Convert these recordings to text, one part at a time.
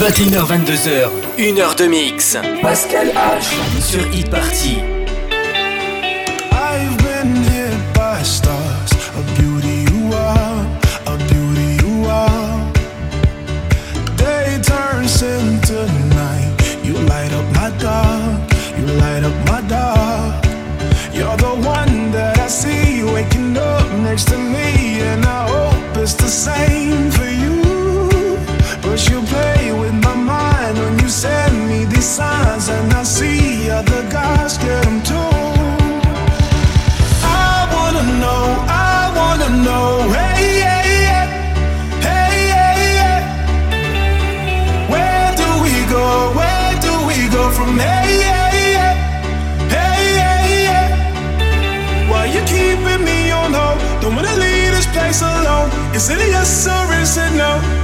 21h22h, 1h de mix. Pascal H. Sur Hit Party. I've been hit by stars, a beauty you are, a beauty you are. Day turns into night, you light up my dark, you light up my dark. You're the one that I see waking up next to me, and I hope it's the same. and I see other guys get them too. I wanna know, I wanna know, hey, hey. Where do we go? Where do we go from here? Yeah. Hey. Why you keeping me on hold? Don't wanna leave this place alone. Is it a yes or is it no?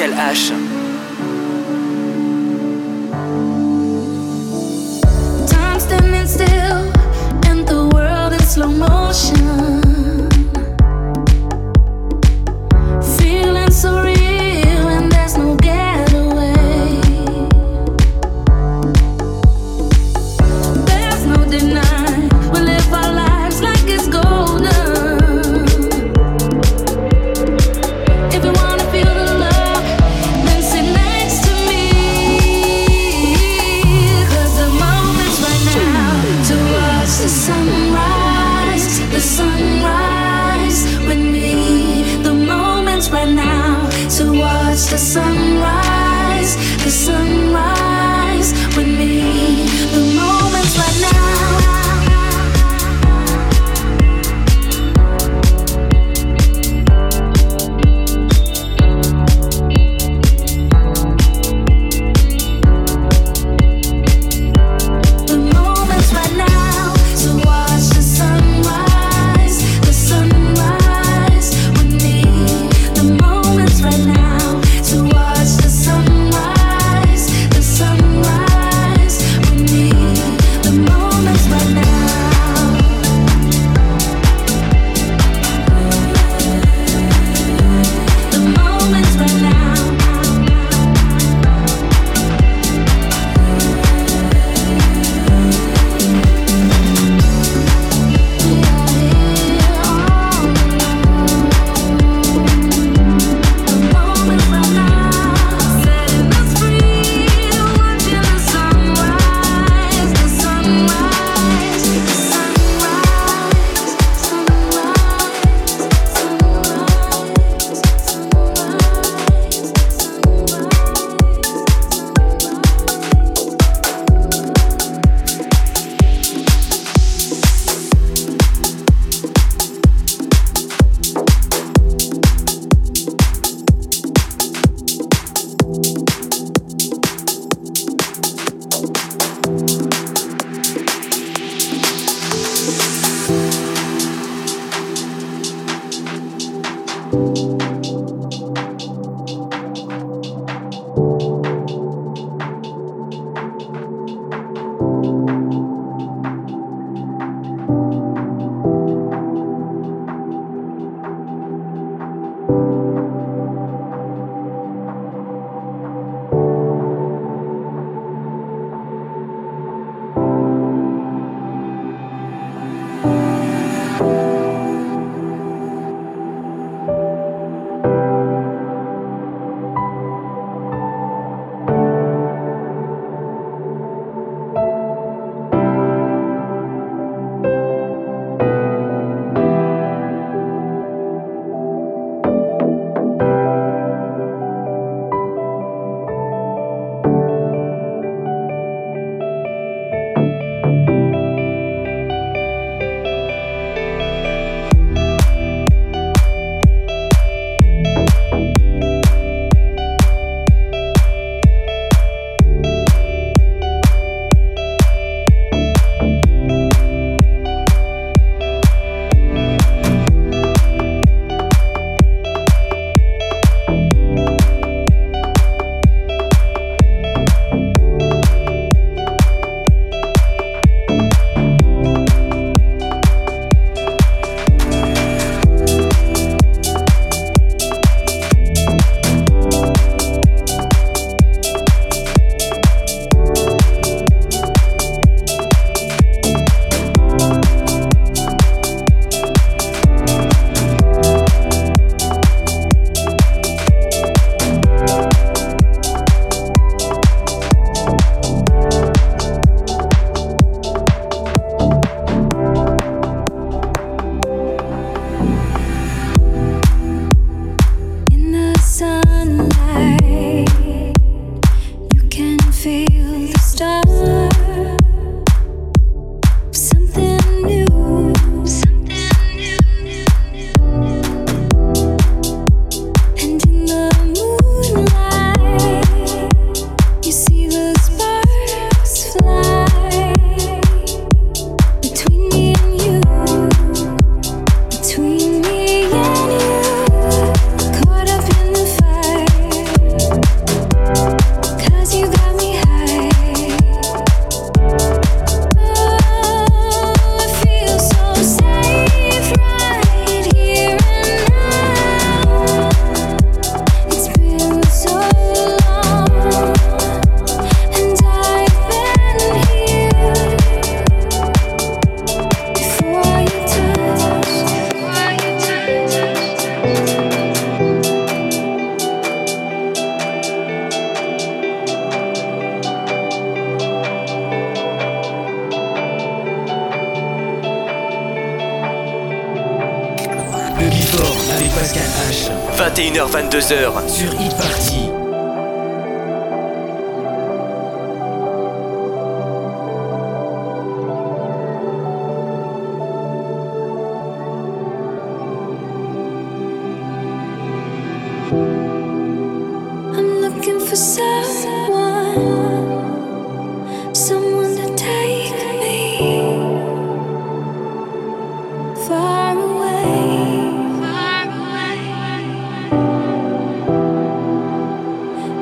Pascal H.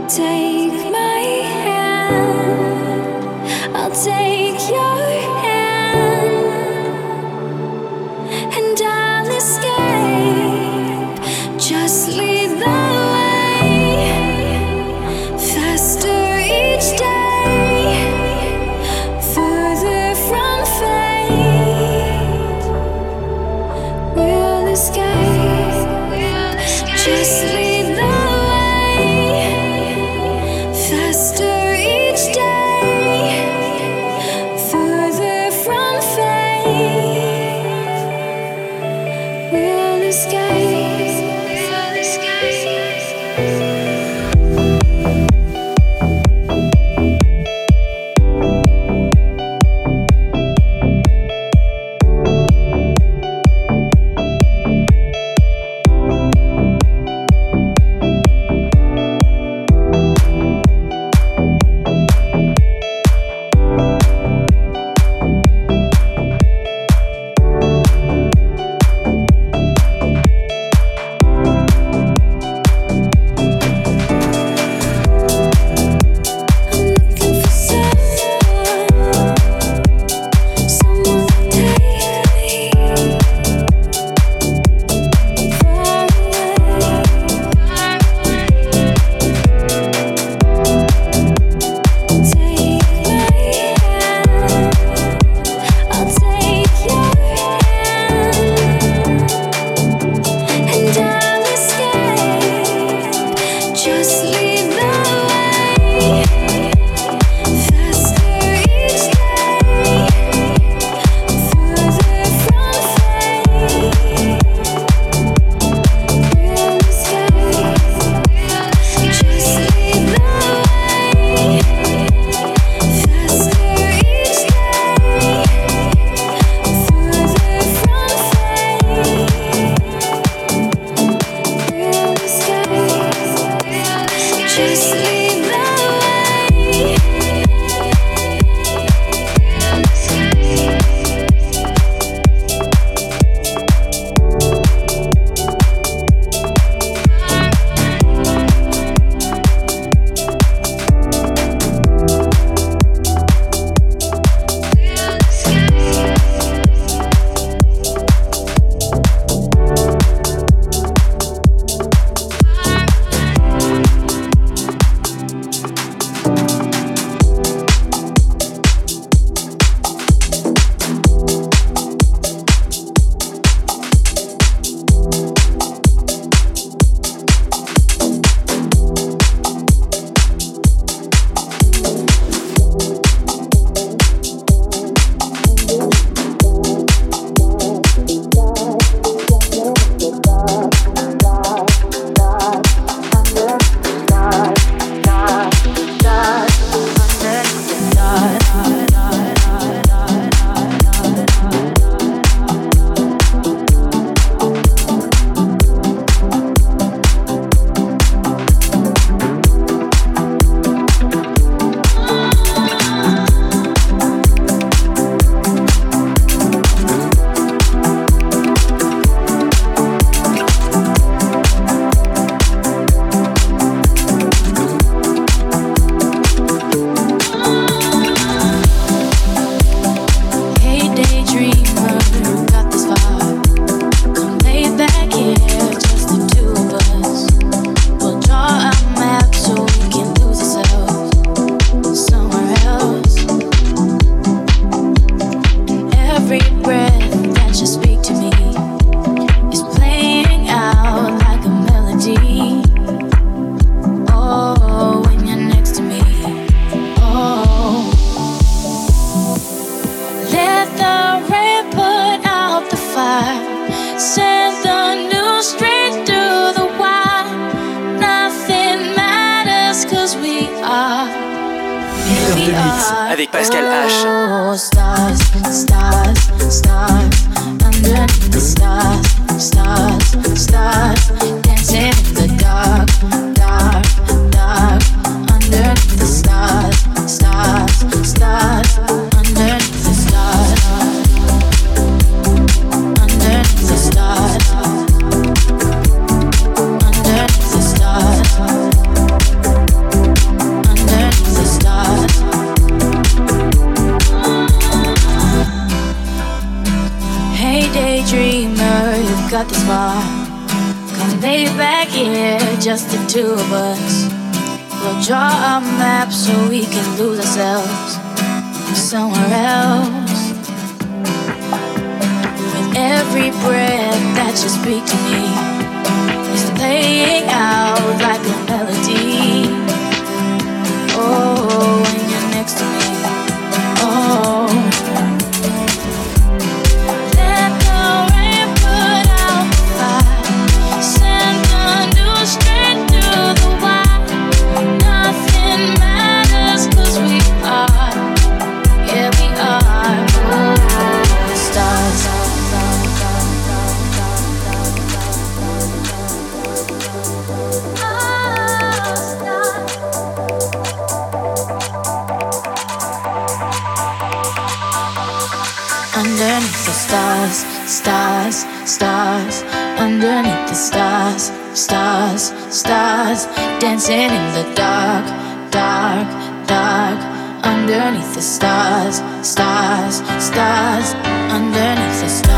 take ourselves somewhere else. With every breath that you speak to me, it's playing out like a melody. stars, stars, stars. Underneath the stars, stars, stars. Dancing in the dark, dark, dark. Underneath the stars, stars, stars. Underneath the stars.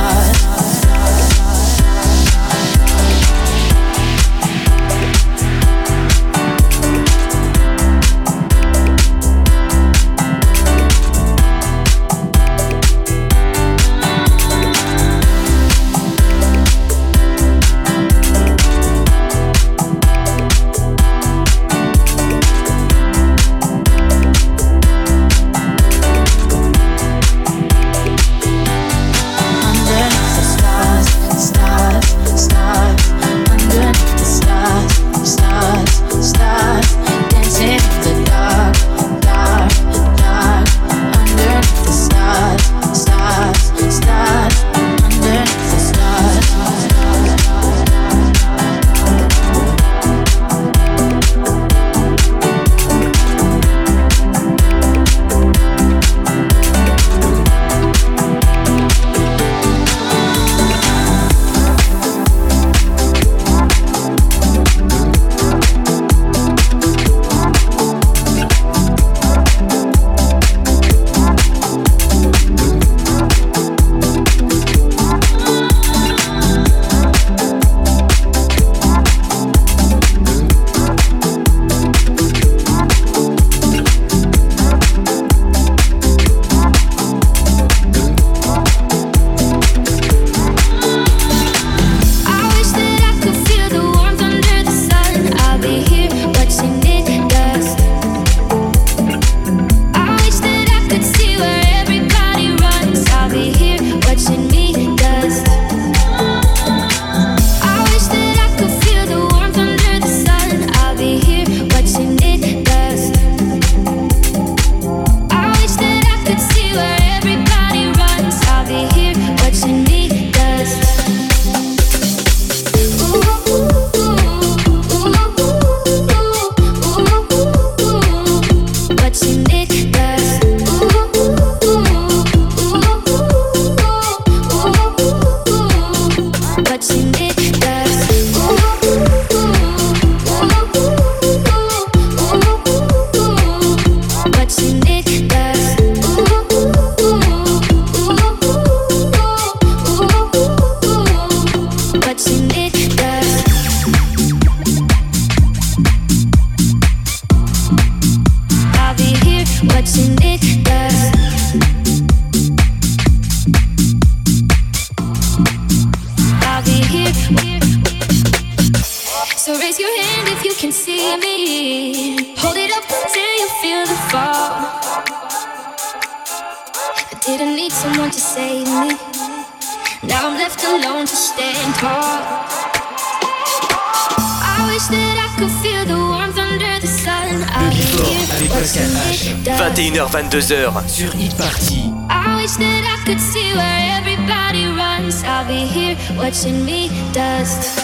21h, 22h sur Hit Party. I wish that I could see where everybody runs. I'll be here watching me dust.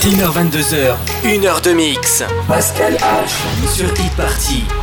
21h22h. 1 heure de mix. Pascal H. Sur e-party.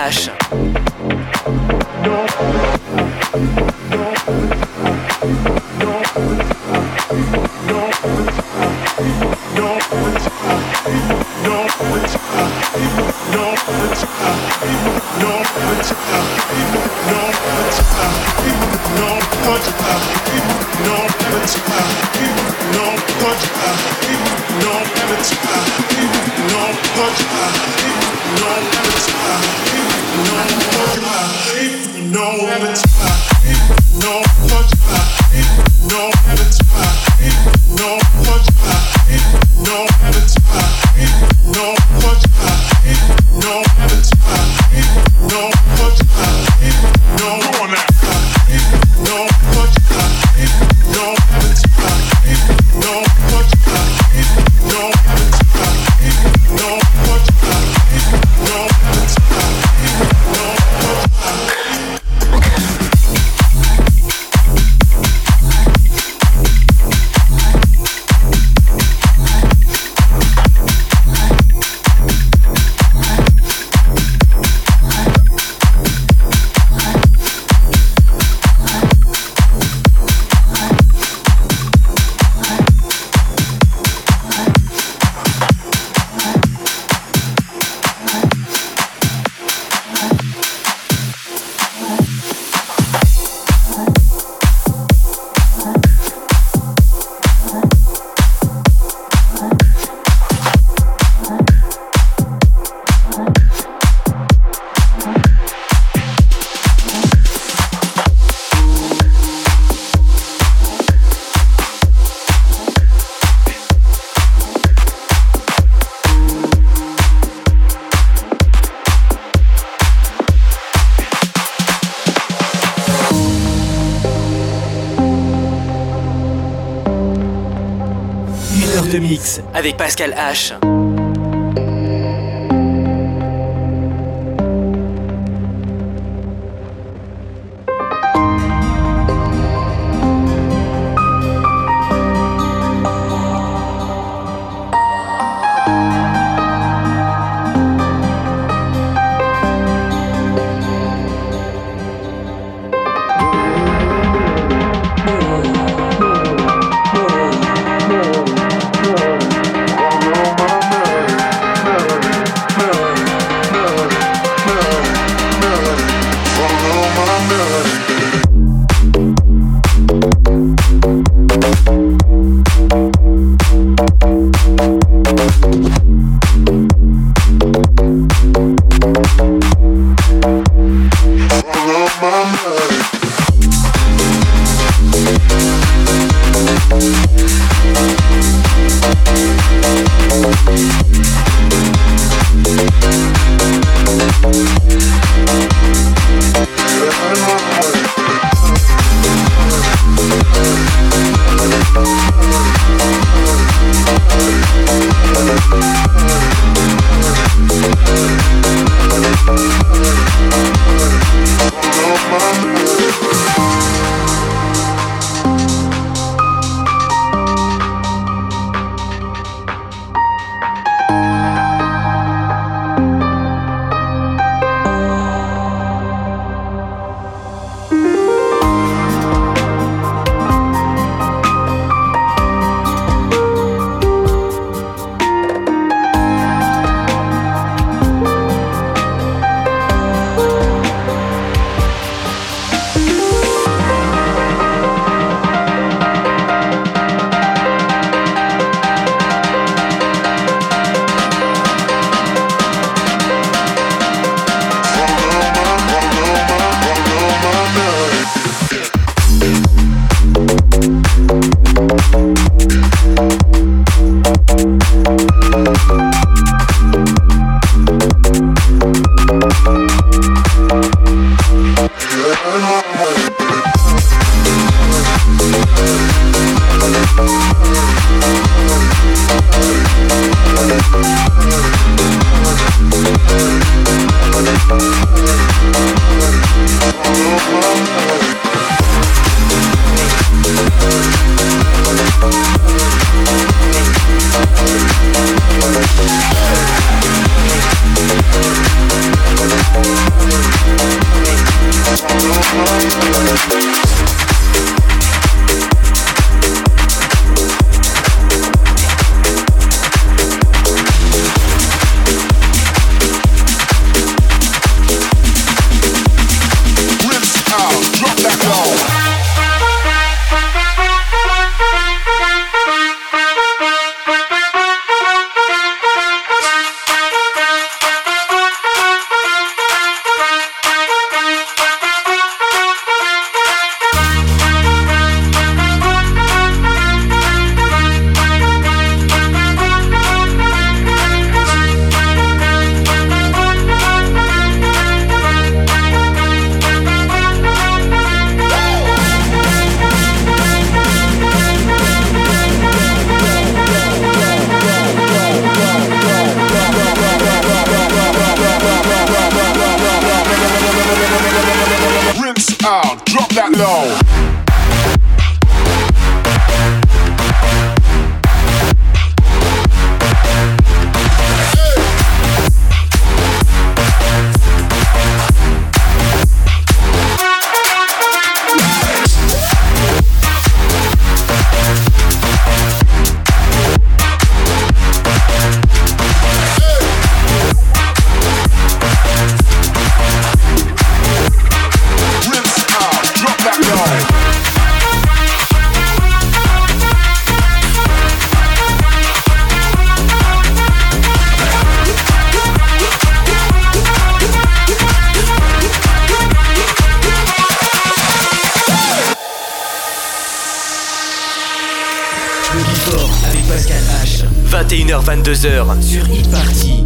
Саша. Avec Pascal H. 21h22h sur e-party.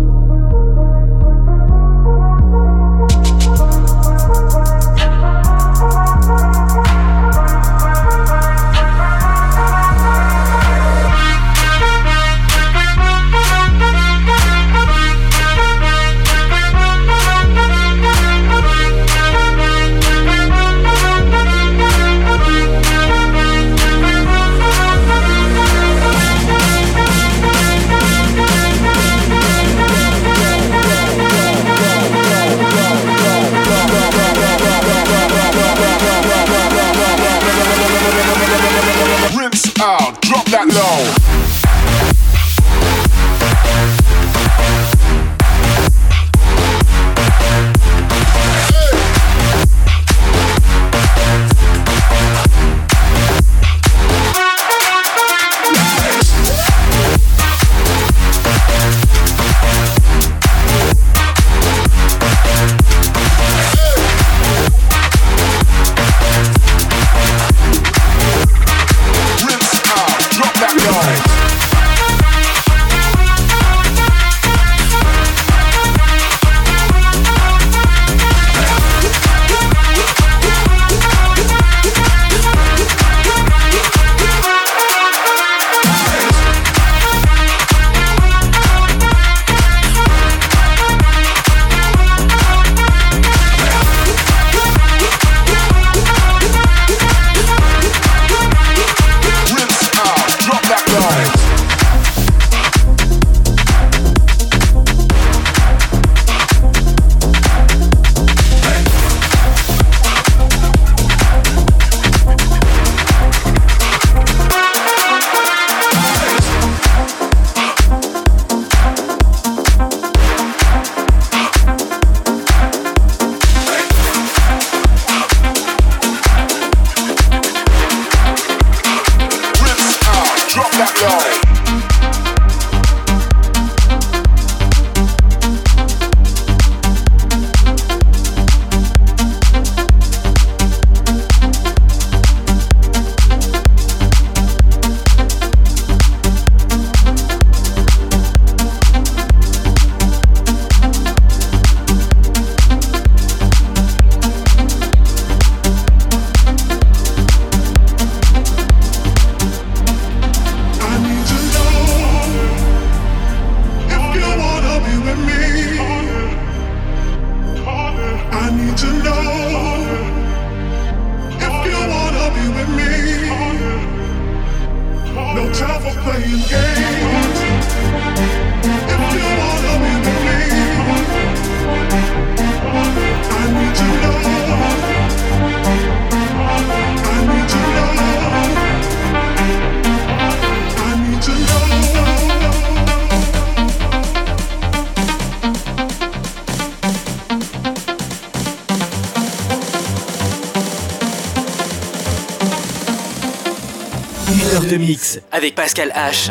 Avec Pascal H.